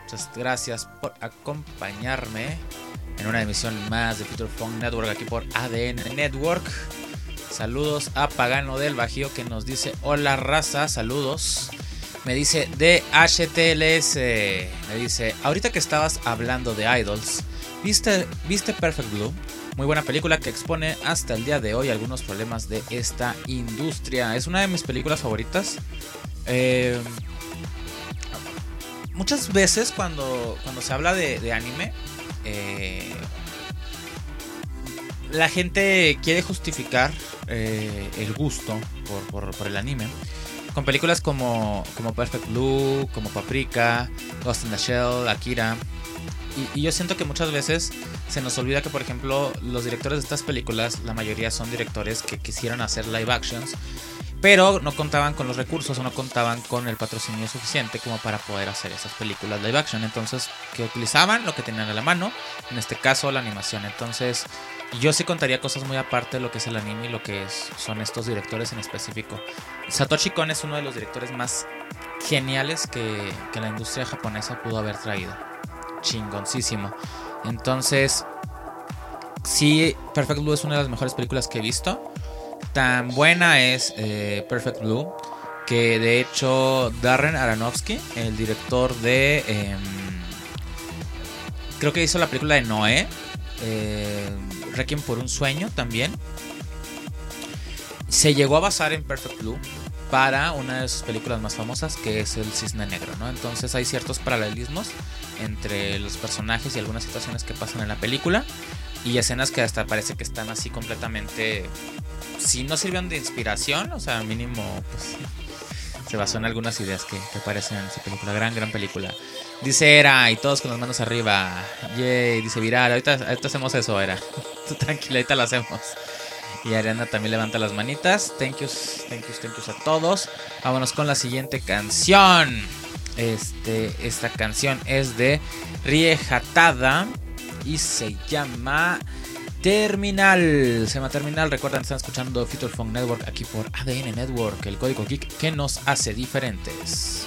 Muchas gracias por acompañarme en una emisión más de Future Funk Network aquí por ADN Network. Saludos a Pagano del Bajío que nos dice hola raza, saludos. Me dice DHTLS, me dice, ahorita que estabas hablando de idols, ¿viste, ¿viste Perfect Blue? Muy buena película que expone hasta el día de hoy algunos problemas de esta industria. Es una de mis películas favoritas. Eh, muchas veces cuando, cuando se habla de, anime, eh, la gente quiere justificar eh, el gusto por, por- por el anime. Con películas como, como Perfect Blue, como Paprika, Ghost in the Shell, Akira. Y- yo siento que muchas veces se nos olvida que, por ejemplo, los directores de estas películas, la mayoría son directores que quisieron hacer live actions, pero no contaban con los recursos o no contaban con el patrocinio suficiente como para poder hacer esas películas live action. Entonces, que utilizaban lo que tenían a la mano, en este caso la animación. Entonces, yo sí contaría cosas muy aparte de lo que es el anime y lo que es- son estos directores en específico. Satoshi Kon es uno de los directores más geniales que la industria japonesa pudo haber traído. Chingoncísimo. Entonces, sí, Perfect Blue es una de las mejores películas que he visto. Tan buena es eh, Perfect Blue que de hecho Darren Aronofsky, el director de... em, creo que hizo la película de Noé. Eh, Requiem por un sueño también. Se llegó a basar en Perfect Blue para una de sus películas más famosas que es El Cisne Negro, ¿no? Entonces hay ciertos paralelismos entre los personajes y algunas situaciones que pasan en la película y escenas que hasta parece que están así completamente si no sirvieron de inspiración, o sea, mínimo pues se basó en algunas ideas que, que aparecen en esa película, gran gran película. Dice Era y todos con las manos arriba. Yay, dice Viral, ahorita, hacemos eso, Era. [laughs] Tranquila, ahorita lo hacemos. Y Ariana también levanta las manitas. Thank yous, thank yous, thank yous a todos. Vámonos con la siguiente canción. Este, esta canción es de Rie Hatada y se llama Terminal. Se llama Terminal. Recuerden, están escuchando Future Funk Network aquí por ADN Network, el código geek que nos hace diferentes.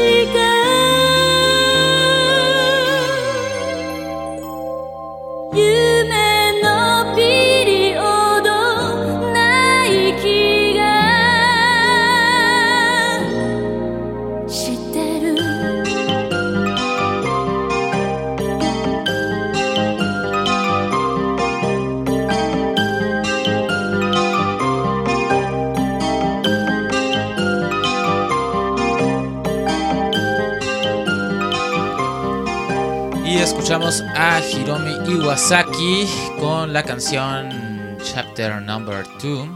she a Hiromi Iwasaki con la canción Chapter Number 2.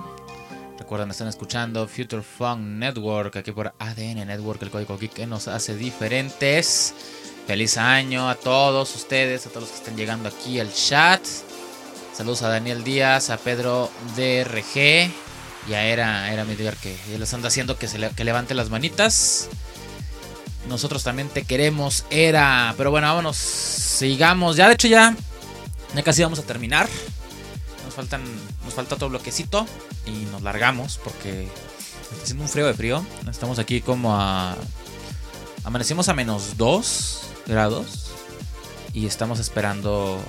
Recuerden, están escuchando Future Funk Network aquí por ADN Network, el código geek que nos hace diferentes. Feliz año a todos ustedes, a todos los que están llegando aquí al chat. Saludos a Daniel Díaz, a Pedro DRG y a Era, Era Midgar que ya les anda haciendo que, se que levante las manitas. Nosotros también te queremos, Era. Pero bueno, vámonos. Sigamos. Ya, de hecho, ya. Ya casi vamos a terminar. Nos faltan. Nos falta otro bloquecito. Y nos largamos. Porque está haciendo un frío de frío. Estamos aquí como a. Amanecimos a menos 2 grados. Y estamos esperando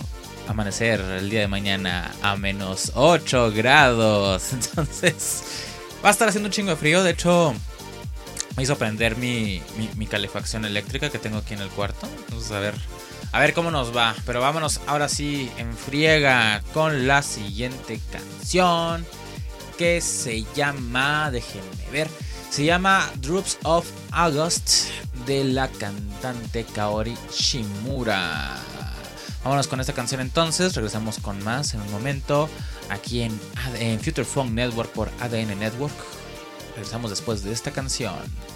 amanecer el día de mañana a menos 8 grados. [laughs] Entonces. Va a estar haciendo un chingo de frío. De hecho. Me hizo prender mi, calefacción eléctrica que tengo aquí en el cuarto. Entonces, a ver, a ver cómo nos va. Pero vámonos ahora sí en friega con la siguiente canción. Que se llama, déjenme ver. Se llama Droops of August de la cantante Kaori Shimura. Vámonos con esta canción entonces. Regresamos con más en un momento. Aquí en, en Future Funk Network por ADN Network. Regresamos después de esta canción.「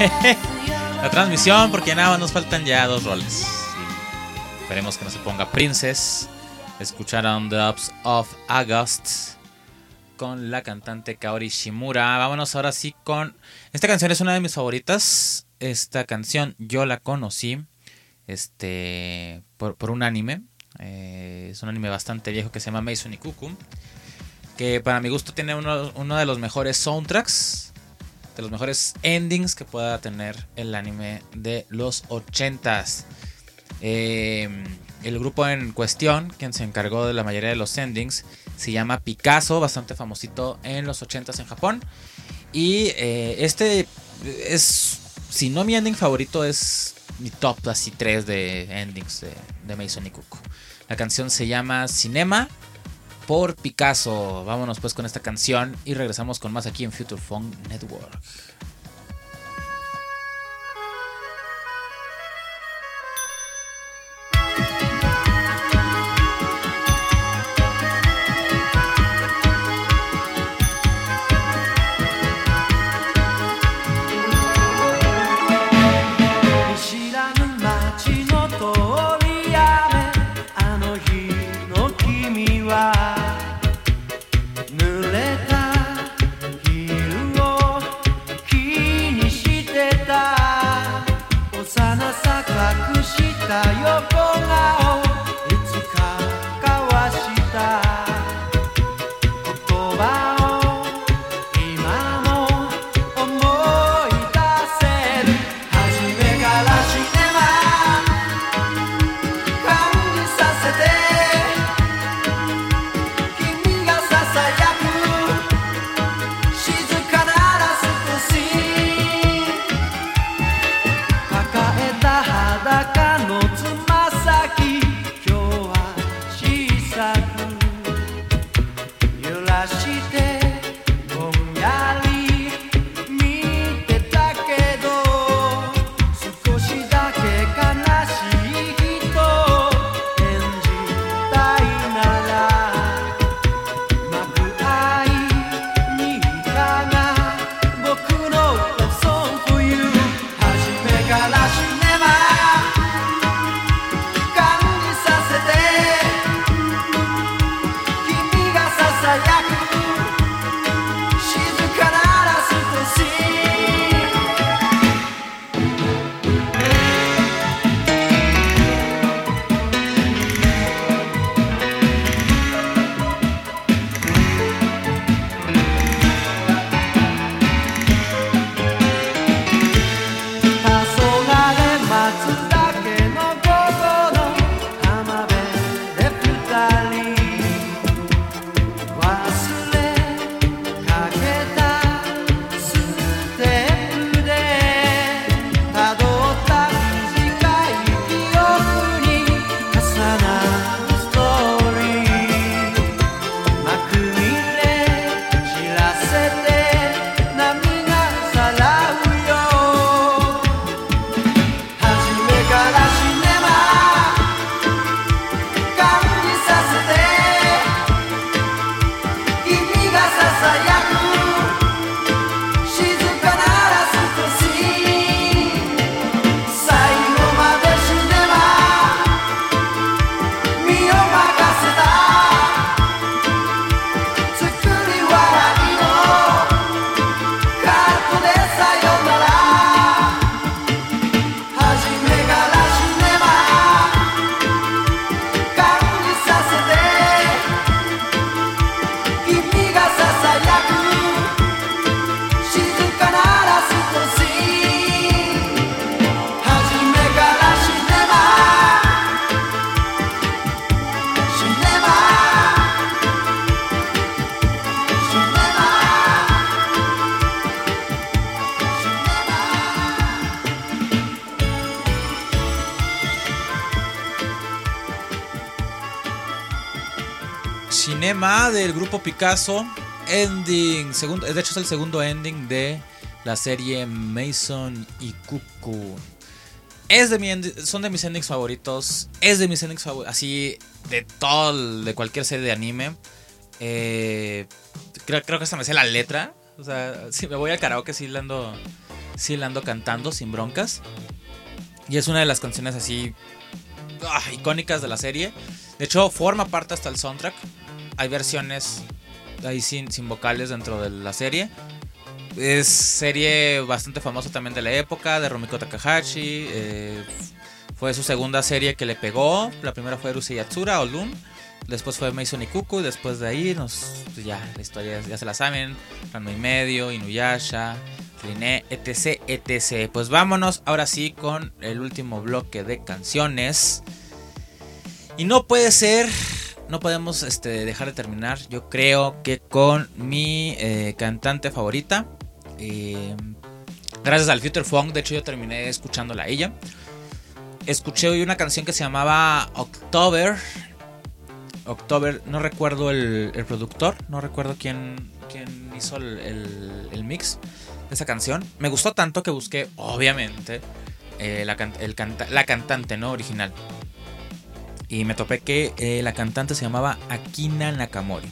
[laughs] la transmisión porque nada más nos faltan ya dos roles. Esperemos que no se ponga Princess. Escucharon The Ups of August con la cantante Kaori Shimura. Vámonos ahora sí con... Esta canción es una de mis favoritas. Esta canción yo la conocí este, por, por un anime. Eh, es un anime bastante viejo que se llama Mason Ikuku. Que para mi gusto tiene uno, uno de los mejores soundtracks. De los mejores endings que pueda tener el anime de los 80s. Eh, el grupo en cuestión, quien se encargó de la mayoría de los endings, se llama Picasso, bastante famosito en los 80s en Japón. Y eh, este es, si no mi ending favorito, es mi top así 3 de endings de, de Mason y Kuko. La canción se llama Cinema por Picasso. Vámonos pues con esta canción y regresamos con más aquí en Future Funk Network. Picasso. Ending. Segundo, de hecho, es el segundo ending de la serie Mason y Cuckoo. Es de mi son de mis endings favoritos. Es de mis endings favoritos. Así, de todo, de cualquier serie de anime. Eh, creo, creo que hasta me sé la letra. O sea, [laughs] si me voy al karaoke, sí la ando cantando sin broncas. Y es una de las canciones así ah, icónicas de la serie. De hecho, forma parte hasta el soundtrack. Hay versiones ahí sin, sin vocales dentro de la serie. Es serie bastante famosa también de la época, de Romiko Takahashi. eh, fue su segunda serie que le pegó. La primera fue Urusei Yatsura o Loon. Después fue Mason Ikuku. Después de ahí, nos, pues ya, la historia ya se la saben. Ranma y medio, Inuyasha, Line, etc, etc. Pues vámonos ahora sí con el último bloque de canciones. Y no puede ser, no podemos este, dejar de terminar, yo creo que con mi eh, cantante favorita. Eh, gracias al Future Funk, de hecho yo terminé escuchándola a ella. Escuché hoy una canción que se llamaba October. October, no recuerdo el, productor, no recuerdo quién, quién hizo el, el- mix de esa canción. Me gustó tanto que busqué, obviamente, eh, la, la cantante no original. Y me topé que eh, la cantante se llamaba Akina Nakamori.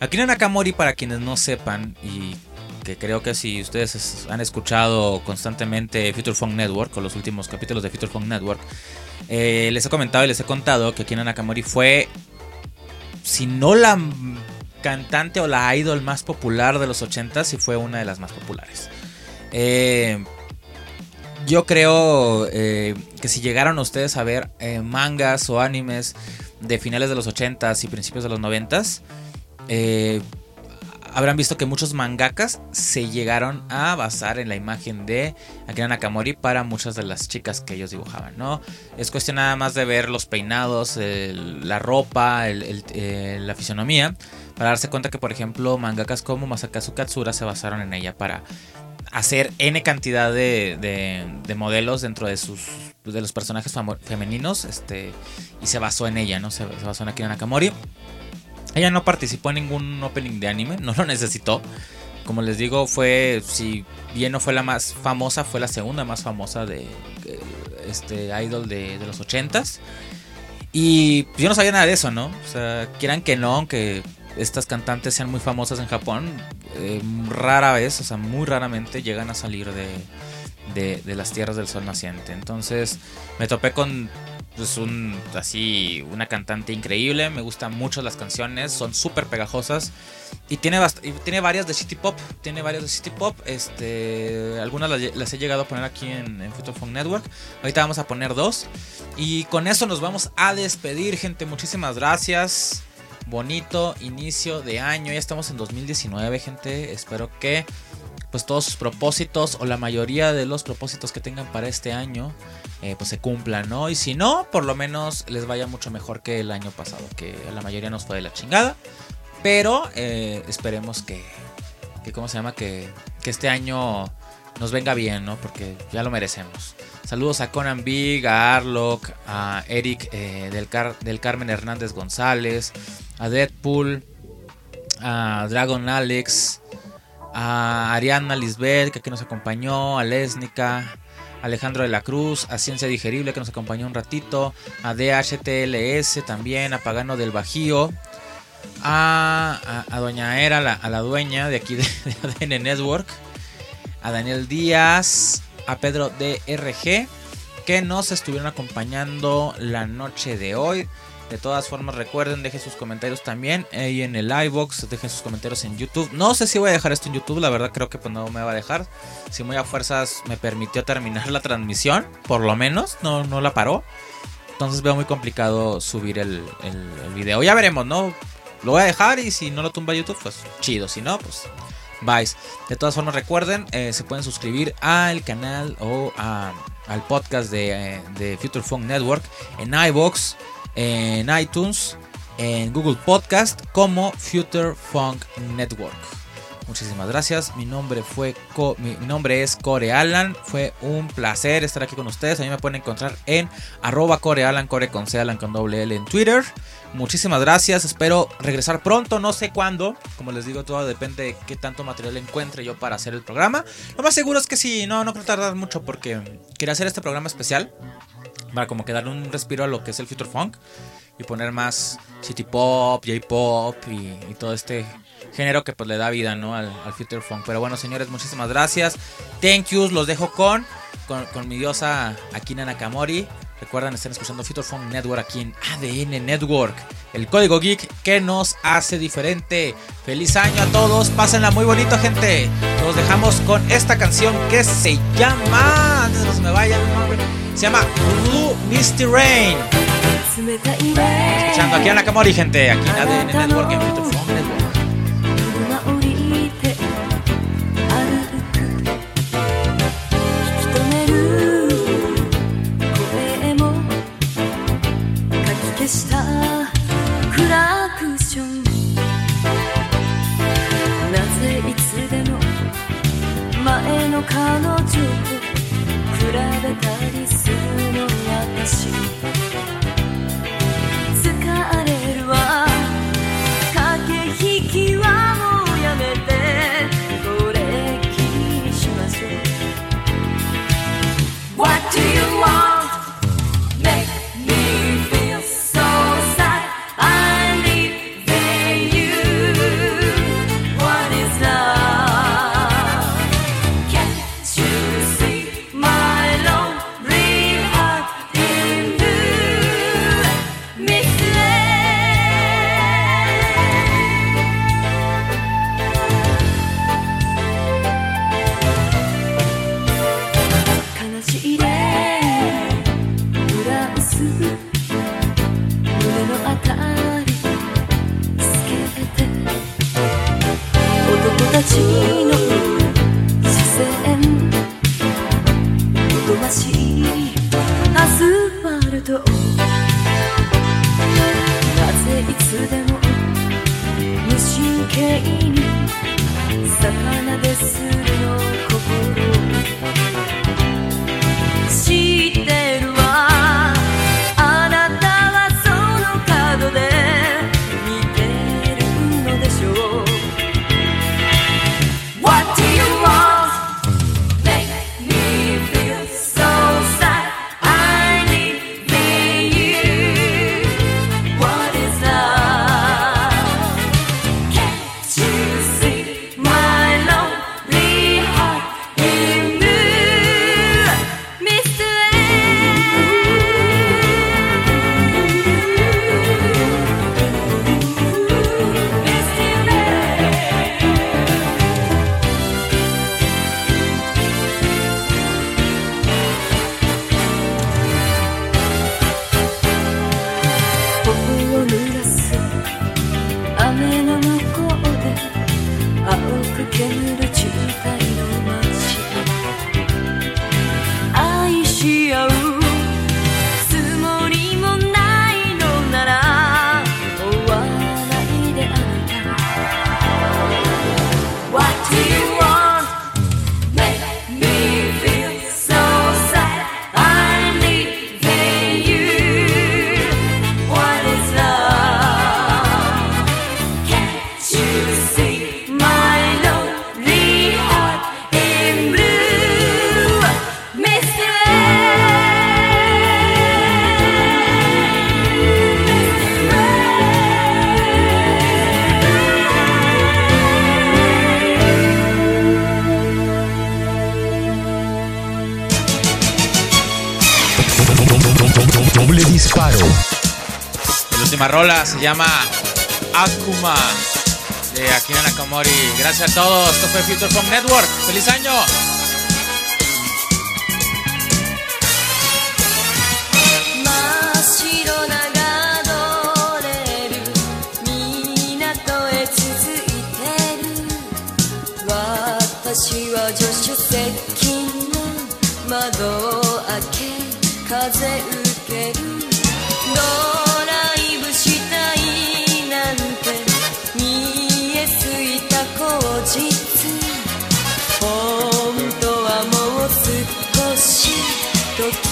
Akina Nakamori, para quienes no sepan, y que creo que si ustedes es- han escuchado constantemente Future Funk Network o los últimos capítulos de Future Funk Network, eh, les he comentado y les he contado que Akina Nakamori fue, si no la cantante o la idol más popular de los 80, sí fue una de las más populares. Eh, yo creo eh, que si llegaron ustedes a ver eh, mangas o animes de finales de los 80s y principios de los 90s, eh, habrán visto que muchos mangakas se llegaron a basar en la imagen de Akira Nakamori para muchas de las chicas que ellos dibujaban, ¿no? Es cuestión nada más de ver los peinados, la ropa, la fisonomía, para darse cuenta que, por ejemplo, mangakas como Masakazu Katsura se basaron en ella para hacer N cantidad de, de- de modelos dentro de sus de los personajes femeninos este y se basó en ella, ¿no? Se, basó en Akira Nakamori. Ella no participó en ningún opening de anime, no lo necesitó. Como les digo, fue, si bien no fue la más famosa, fue la segunda más famosa de eh, este idol de, de los ochentas. Y yo no sabía nada de eso, ¿no? O sea, quieran que no, aunque estas cantantes sean muy famosas en Japón, eh, rara vez, o sea, muy raramente llegan a salir de, de, las tierras del sol naciente. Entonces me topé con pues, así, una cantante increíble, me gustan mucho las canciones, son súper pegajosas. Y tiene, y tiene varias de City Pop, tiene varias de City Pop, este, algunas las, he llegado a poner aquí en, en Network. Ahorita vamos a poner dos. Y con eso nos vamos a despedir, gente. Muchísimas gracias. Bonito inicio de año. Ya estamos en 2019, gente. Espero que pues todos sus propósitos o la mayoría de los propósitos que tengan para este año eh, pues se cumplan, ¿no? Y si no, por lo menos les vaya mucho mejor que el año pasado, que la mayoría nos fue de la chingada. Pero eh, esperemos que, que, ¿cómo se llama? Que, que este año nos venga bien, ¿no? Porque ya lo merecemos. Saludos a Conan Big, a Arlock, a Eric eh, del, Car- del Carmen Hernández González, a Deadpool, a Dragon Alex, a Ariana Lisbeth, que aquí nos acompañó, a Lesnica, Alejandro de la Cruz, a Ciencia Digerible, que nos acompañó un ratito, a DHTLS también, a Pagano del Bajío, a, Doña Era, la- a la dueña de aquí de, [laughs] de ADN Network, a Daniel Díaz, a Pedro DRG, que nos estuvieron acompañando la noche de hoy. De todas formas, recuerden, dejen sus comentarios también ahí en el iBox, dejen sus comentarios en YouTube. No sé si voy a dejar esto en YouTube, la verdad creo que pues no me va a dejar. Si muy a fuerzas me permitió terminar [laughs] la transmisión, por lo menos, no, no la paró. Entonces veo muy complicado subir el, el- el video. Ya veremos, ¿no? Lo voy a dejar y si no lo tumba YouTube, pues chido. Si no, pues De todas formas, recuerden, eh, se pueden suscribir al canal o al podcast de, eh, de Future Funk Network en iBox, en iTunes, en Google Podcast como Future Funk Network. Muchísimas gracias. Mi nombre fue mi, nombre es Core Alan. Fue un placer estar aquí con ustedes. A mí me pueden encontrar en arroba Core Alan, Core con C Alan con doble en Twitter. Muchísimas gracias, espero regresar pronto, no sé cuándo, como les digo, todo depende de qué tanto material encuentre yo para hacer el programa. Lo más seguro es que sí, no, no creo tardar mucho porque quería hacer este programa especial para como que darle un respiro a lo que es el Future Funk y poner más City Pop, J-Pop y, todo este género que pues le da vida ¿no? al, Future Funk. Pero bueno, señores, muchísimas gracias. Thank yous, los dejo con, con, con mi diosa Akina Nakamori. Recuerdan, están escuchando Future Phone Network aquí en ADN Network, el código geek que nos hace diferente. Feliz año a todos, pásenla muy bonito, gente. Nos dejamos con esta canción que se llama. Antes de que se me vaya, se llama Blue Misty Rain. Escuchando aquí a Nakamori, gente, aquí en ADN Network, en Future Phone Network. fancy rola se llama Akuma de Akira Nakamori. Gracias a todos. Esto fue Future Pop Network. ¡Feliz año! 窓開け風受ける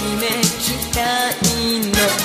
締めきたいの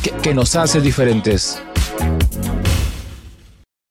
que nos hace diferentes.